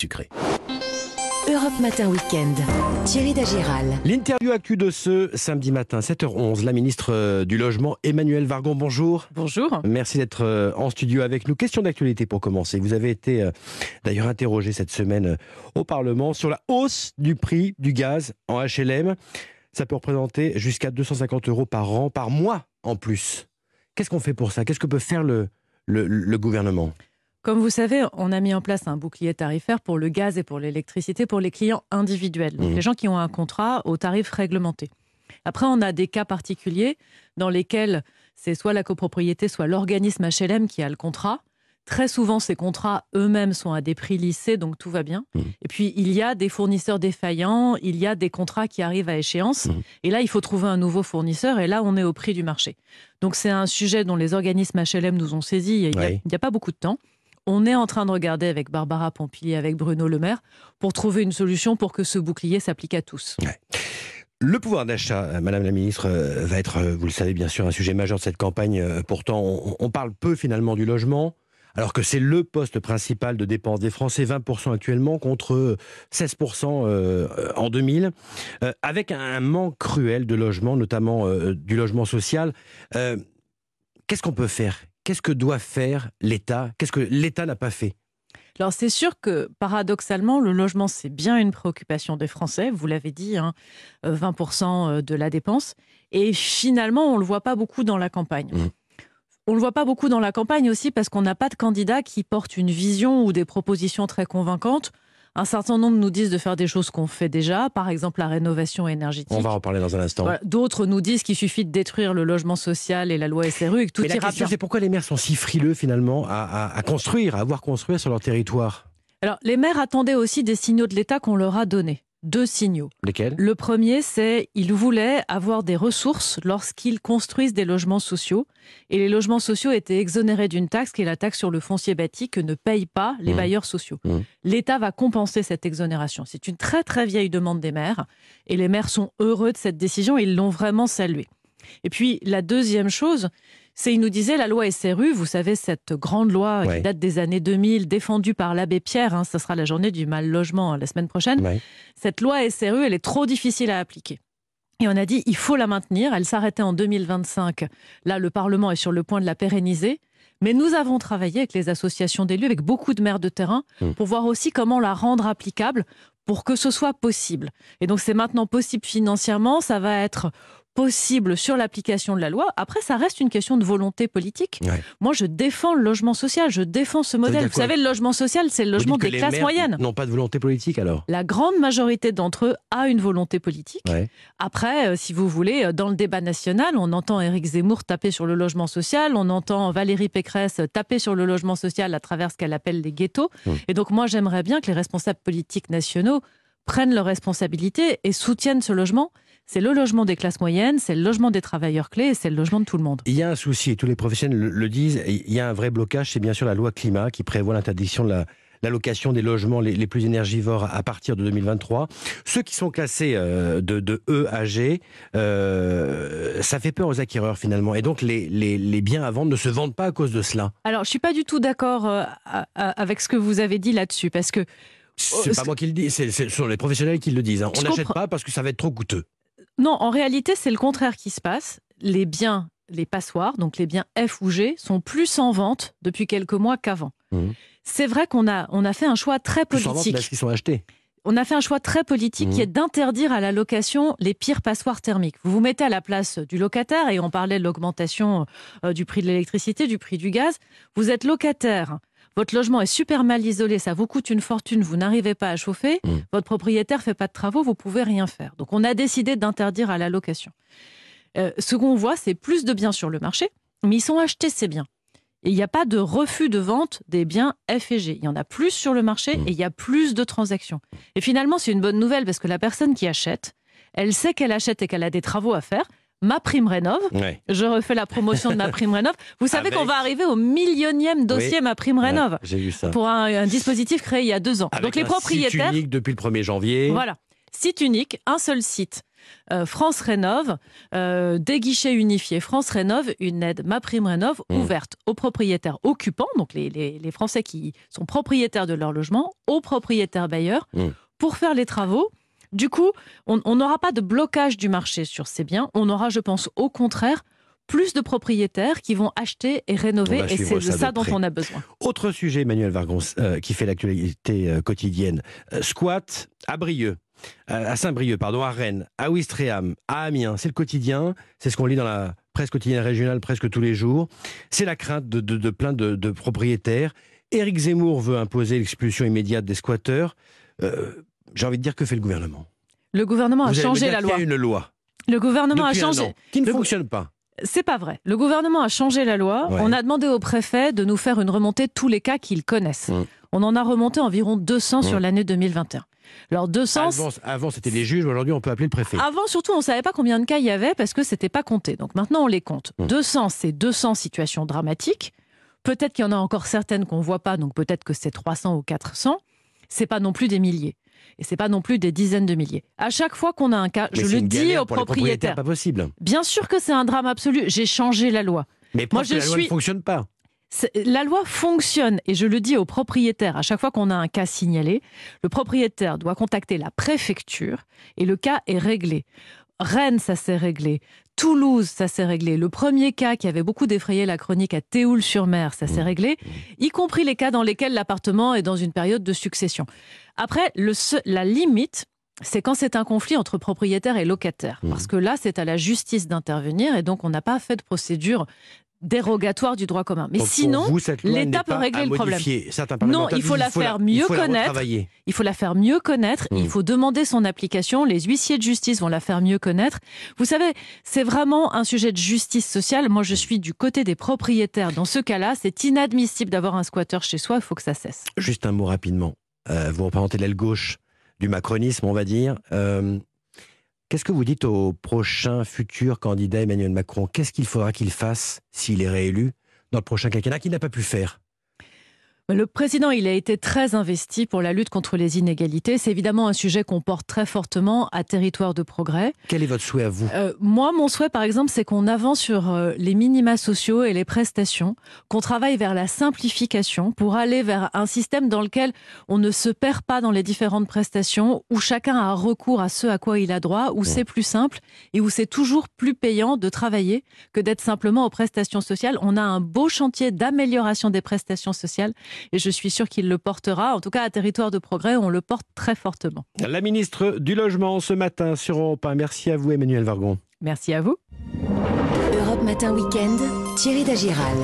sucré. Europe Matin Weekend. Thierry Dagiral. L'interview actu de ce samedi matin, 7h11. La ministre euh, du Logement, Emmanuel Vargon, bonjour. Bonjour. Merci d'être euh, en studio avec nous. Question d'actualité pour commencer. Vous avez été euh, d'ailleurs interrogé cette semaine au Parlement sur la hausse du prix du gaz en HLM. Ça peut représenter jusqu'à 250 euros par an, par mois en plus. Qu'est-ce qu'on fait pour ça? Qu'est-ce que peut faire le, le, le gouvernement? Comme vous savez, on a mis en place un bouclier tarifaire pour le gaz et pour l'électricité pour les clients individuels, donc Mmh. les gens qui ont un contrat au tarif réglementé. Après, on a des cas particuliers dans lesquels c'est soit la copropriété, soit l'organisme HLM qui a le contrat. Très souvent, ces contrats eux-mêmes sont à des prix lissés, donc tout va bien. Mmh. Et puis, il y a des fournisseurs défaillants, il y a des contrats qui arrivent à échéance. Mmh. Et là, il faut trouver un nouveau fournisseur, et là, on est au prix du marché. Donc, c'est un sujet dont les organismes HLM nous ont saisi il n'y Oui. a pas beaucoup de temps. On est en train de regarder avec Barbara Pompili, avec Bruno Le Maire, pour trouver une solution pour que ce bouclier s'applique à tous. Le pouvoir d'achat, euh, Madame la Ministre, euh, va être, euh, vous le savez bien sûr, un sujet majeur de cette campagne. Pourtant, on, parle peu finalement du logement, alors que c'est le poste principal de dépenses des Français, 20% actuellement contre 16% euh, en 2000, euh, avec un manque cruel de logement, notamment du logement social. Qu'est-ce qu'on peut faire Qu'est-ce que doit faire l'État? Qu'est-ce que l'État n'a pas fait? Alors c'est sûr que paradoxalement, le logement, c'est bien une préoccupation des Français, vous l'avez dit, hein, euh, 20% de la dépense. Et finalement, on ne le voit pas beaucoup dans la campagne. Mhm. On ne le voit pas beaucoup dans la campagne aussi parce qu'on n'a pas de candidat qui porte une vision ou des propositions très convaincantes. Un certain nombre nous disent de faire des choses qu'on fait déjà, par exemple la rénovation énergétique. On va en reparler dans un instant. Voilà. D'autres nous disent qu'il suffit de détruire le logement social et la loi SRU et que tout Mais la ira question, bien. c'est pourquoi les maires sont si frileux finalement à, à- à construire, à avoir construire sur leur territoire? Alors, les maires attendaient aussi des signaux de l'État qu'on leur a donnés. Deux signaux. Lesquels? Le premier, c'est ils voulaient avoir des ressources lorsqu'ils construisent des logements sociaux. Et les logements sociaux étaient exonérés d'une taxe qui est la taxe sur le foncier bâti que ne payent pas les Mmh. bailleurs sociaux. Mmh. L'État va compenser cette exonération. C'est une très très vieille demande des maires. Et les maires sont heureux de cette décision. Ils l'ont vraiment saluée. Et puis la deuxième chose, c'est ils nous disaient la loi SRU, vous savez cette grande loi Ouais. qui date des années 2000, défendue par l'abbé Pierre. Hein, ça sera la journée du mal logement hein, la semaine prochaine Ouais. cette loi SRU, elle est trop difficile à appliquer. Et on a dit, il faut la maintenir. Elle s'arrêtait en 2025. Là, le Parlement est sur le point de la pérenniser. Mais nous avons travaillé avec les associations d'élus, avec beaucoup de maires de terrain, Mm. pour voir aussi comment la rendre applicable pour que ce soit possible. Et donc, c'est maintenant possible financièrement. Ça va être possible sur l'application de la loi. Après, ça reste une question de volonté politique. Ouais. Moi, je défends le logement social. Je défends ce modèle. Vous savez, le logement social, c'est le logement des classes moyennes. N'ont pas de volonté politique alors? La grande majorité d'entre eux a une volonté politique. Ouais. Après, euh, si vous voulez, euh, dans le débat national, on entend Éric Zemmour taper sur le logement social, on entend Valérie Pécresse taper sur le logement social à travers ce qu'elle appelle les ghettos. Mmh. Et donc moi, j'aimerais bien que les responsables politiques nationaux prennent leurs responsabilités et soutiennent ce logement. C'est le logement des classes moyennes, c'est le logement des travailleurs clés et c'est le logement de tout le monde. Il y a un souci, et tous les professionnels le, disent, il y a un vrai blocage, c'est bien sûr la loi climat qui prévoit l'interdiction de la l'allocation des logements les, les plus énergivores à partir de 2023. Ceux qui sont classés euh, de, de E à G, euh, ça fait peur aux acquéreurs finalement. Et donc les, les, les biens à vendre ne se vendent pas à cause de cela. Alors, je suis pas du tout d'accord euh, avec ce que vous avez dit là-dessus, parce que C'est Euh, pas moi qui le dis, ce sont les professionnels qui le disent. hein. On n'achète pas parce que ça va être trop coûteux. Non, en réalité, c'est le contraire qui se passe. Les biens, les passoires, donc les biens F ou G, sont plus en vente depuis quelques mois qu'avant. Mhm. C'est vrai qu'on a, on a fait un choix très Plus en vente politique. sont achetés. On a fait un choix très politique Mhm. qui est d'interdire à la location les pires passoires thermiques. Vous vous mettez à la place du locataire et on parlait de l'augmentation euh, du prix de l'électricité, du prix du gaz. Vous êtes locataire. Votre logement est super mal isolé, ça vous coûte une fortune, vous n'arrivez pas à chauffer, Mhm. votre propriétaire fait pas de travaux, vous pouvez rien faire. Donc on a décidé d'interdire à la location. Euh, ce qu'on voit, c'est plus de biens sur le marché, mais ils sont achetés ces biens. Et il n'y a pas de refus de vente des biens F et G. Il y en a plus sur le marché Mmh. et il y a plus de transactions. Et finalement, c'est une bonne nouvelle parce que la personne qui achète, elle sait qu'elle achète et qu'elle a des travaux à faire. Ma prime rénove, Ouais. je refais la promotion de ma prime rénove. Vous savez Avec- qu'on va arriver au millionième dossier Oui. ma prime rénove Ouais, J'ai vu ça. pour un, un dispositif créé il y a deux ans. Avec Donc les un site propriétaires, unique depuis le 1er janvier. voilà. Site unique, un seul site. Euh, France Rénove, euh, des guichets unifiés. France Rénove, une aide Ma Prime Rénove Mmh. ouverte aux propriétaires occupants, donc les, les- les Français qui sont propriétaires de leur logement, aux propriétaires bailleurs, Mmh. pour faire les travaux. Du coup, on n'aura pas de blocage du marché sur ces biens. On aura, je pense, au contraire, plus de propriétaires qui vont acheter et rénover. Et c'est de ça dont près. on a besoin. Autre sujet, Emmanuel Vargon, euh, qui fait l'actualité euh, quotidienne. Euh, squat à Brieux, à Saint-Brieuc, pardon, à Rennes, à Ouistreham, à Amiens. C'est le quotidien, c'est ce qu'on lit dans la presse quotidienne régionale presque tous les jours. C'est la crainte de, de, de plein de, de propriétaires. Éric Zemmour veut imposer l'expulsion immédiate des squatteurs. J'ai envie de dire que fait le gouvernement? Le gouvernement a Vous changé la qu'il y loi. a une loi Le gouvernement a changé. an, qui ne Le- fonctionne pas. C'est pas vrai. Le gouvernement a changé la loi. Ouais. On a demandé au préfet de nous faire une remontée de tous les cas qu'ils connaissent. On en a remonté environ 200 sur l'année 2021. Alors 200, Avant, avant, c'était les juges, aujourd'hui on peut appeler le préfet. Avant, surtout, on ne savait pas combien de cas il y avait parce que c'était pas compté. Donc maintenant, on les compte. Hum. 200, c'est 200 situations dramatiques. Peut-être qu'il y en a encore certaines qu'on voit pas, donc peut-être que c'est 300 ou 400. C'est pas non plus des milliers. Et c'est pas non plus des dizaines de milliers. À chaque fois qu'on a un cas, Mais je le dis aux propriétaires. Pas possible. Bien sûr que c'est un drame absolu. J'ai changé la loi. Mais Moi, je que la loi suis- ne fonctionne pas? La loi fonctionne et je le dis aux propriétaires, à chaque fois qu'on a un cas signalé, le propriétaire doit contacter la préfecture et le cas est réglé. Rennes, ça s'est réglé. Toulouse, ça s'est réglé. Le premier cas qui avait beaucoup défrayé la chronique à Théoul-sur-Mer, ça s'est réglé, y compris les cas dans lesquels l'appartement est dans une période de succession. Après, le la limite, c'est quand c'est un conflit entre propriétaire et locataire. Mmh. Parce que là, c'est à la justice d'intervenir et donc on n'a pas fait de procédure dérogatoire du droit commun. Mais Donc, sinon, l'État peut régler le problème. Non, il faut la faire mieux il faut la connaître. il faut la faire mieux connaître, il faut demander son application, les huissiers de justice vont la faire mieux connaître. Vous savez, c'est vraiment un sujet de justice sociale. Moi, je suis du côté des propriétaires. Dans ce cas-là, c'est inadmissible d'avoir un squatteur chez soi, il faut que ça cesse. Juste un mot rapidement. Euh, vous représentez l'aile gauche du macronisme, on va dire. Euh, Qu'est-ce que vous dites au prochain futur candidat Emmanuel Macron? Qu'est-ce qu'il faudra qu'il fasse s'il est réélu dans le prochain quinquennat qu'il n'a pas pu faire? Le président, il a été très investi pour la lutte contre les inégalités. C'est évidemment un sujet qu'on porte très fortement à territoire de progrès. Quel est votre souhait à vous? Euh, moi, mon souhait, par exemple, c'est qu'on avance sur euh, les minima sociaux et les prestations, qu'on travaille vers la simplification pour aller vers un système dans lequel on ne se perd pas dans les différentes prestations, où chacun a recours à ce à quoi il a droit, où c'est plus simple et où c'est toujours plus payant de travailler que d'être simplement aux prestations sociales. On a un beau chantier d'amélioration des prestations sociales et je suis sûre qu'il le portera. En tout cas, à territoire de progrès, on le porte très fortement. La ministre du Logement ce matin sur Europe 1. Merci à vous Emmanuel Vargon. Merci à vous. Europe Matin Weekend, Thierry Dagiral.